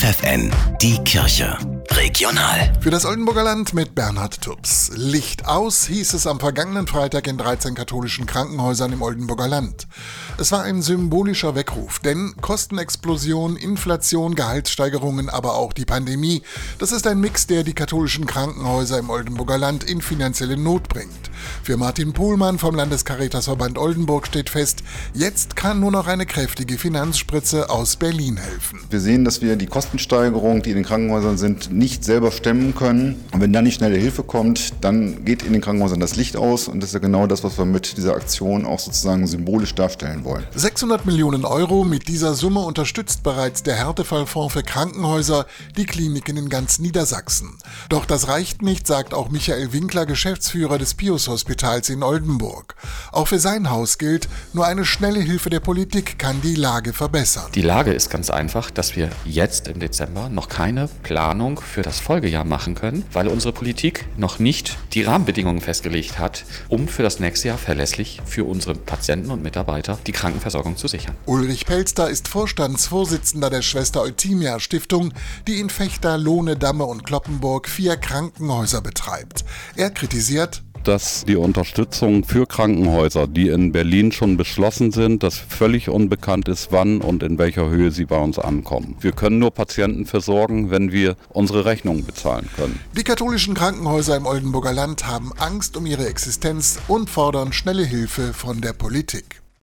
FFN, die Kirche. Regional. Für das Oldenburger Land mit Bernhard Tubbs. Licht aus hieß es am vergangenen Freitag in 13 katholischen Krankenhäusern im Oldenburger Land. Es war ein symbolischer Weckruf, denn Kostenexplosion, Inflation, Gehaltssteigerungen, aber auch die Pandemie, das ist ein Mix, der die katholischen Krankenhäuser im Oldenburger Land in finanzielle Not bringt. Für Martin Pohlmann vom Landescaritasverband Oldenburg steht fest, jetzt kann nur noch eine kräftige Finanzspritze aus Berlin helfen. Wir sehen, dass wir die Kostensteigerung, die in den Krankenhäusern sind, nicht selber stemmen können. Und wenn dann nicht schnelle Hilfe kommt, dann geht in den Krankenhäusern das Licht aus. Und das ist ja genau das, was wir mit dieser Aktion auch sozusagen symbolisch darstellen wollen. 600 Millionen Euro mit dieser Summe unterstützt bereits der Härtefallfonds für Krankenhäuser die Kliniken in ganz Niedersachsen. Doch das reicht nicht, sagt auch Michael Winkler, Geschäftsführer des Pius Hospitals in Oldenburg. Auch für sein Haus gilt, nur eine schnelle Hilfe der Politik kann die Lage verbessern. Die Lage ist ganz einfach, dass wir jetzt im Dezember noch keine Planung für das Folgejahr machen können, weil unsere Politik noch nicht die Rahmenbedingungen festgelegt hat, um für das nächste Jahr verlässlich für unsere Patienten und Mitarbeiter die Krankenversorgung zu sichern. Ulrich Pelster ist Vorstandsvorsitzender der Schwester Eutimia Stiftung, die in Fechter, Lohne, Damme und Kloppenburg vier Krankenhäuser betreibt. Er kritisiert, dass die Unterstützung für Krankenhäuser, die in Berlin schon beschlossen sind, dass völlig unbekannt ist, wann und in welcher Höhe sie bei uns ankommen. Wir können nur Patienten versorgen, wenn wir unsere Rechnungen bezahlen können. Die katholischen Krankenhäuser im Oldenburger Land haben Angst um ihre Existenz und fordern schnelle Hilfe von der Politik.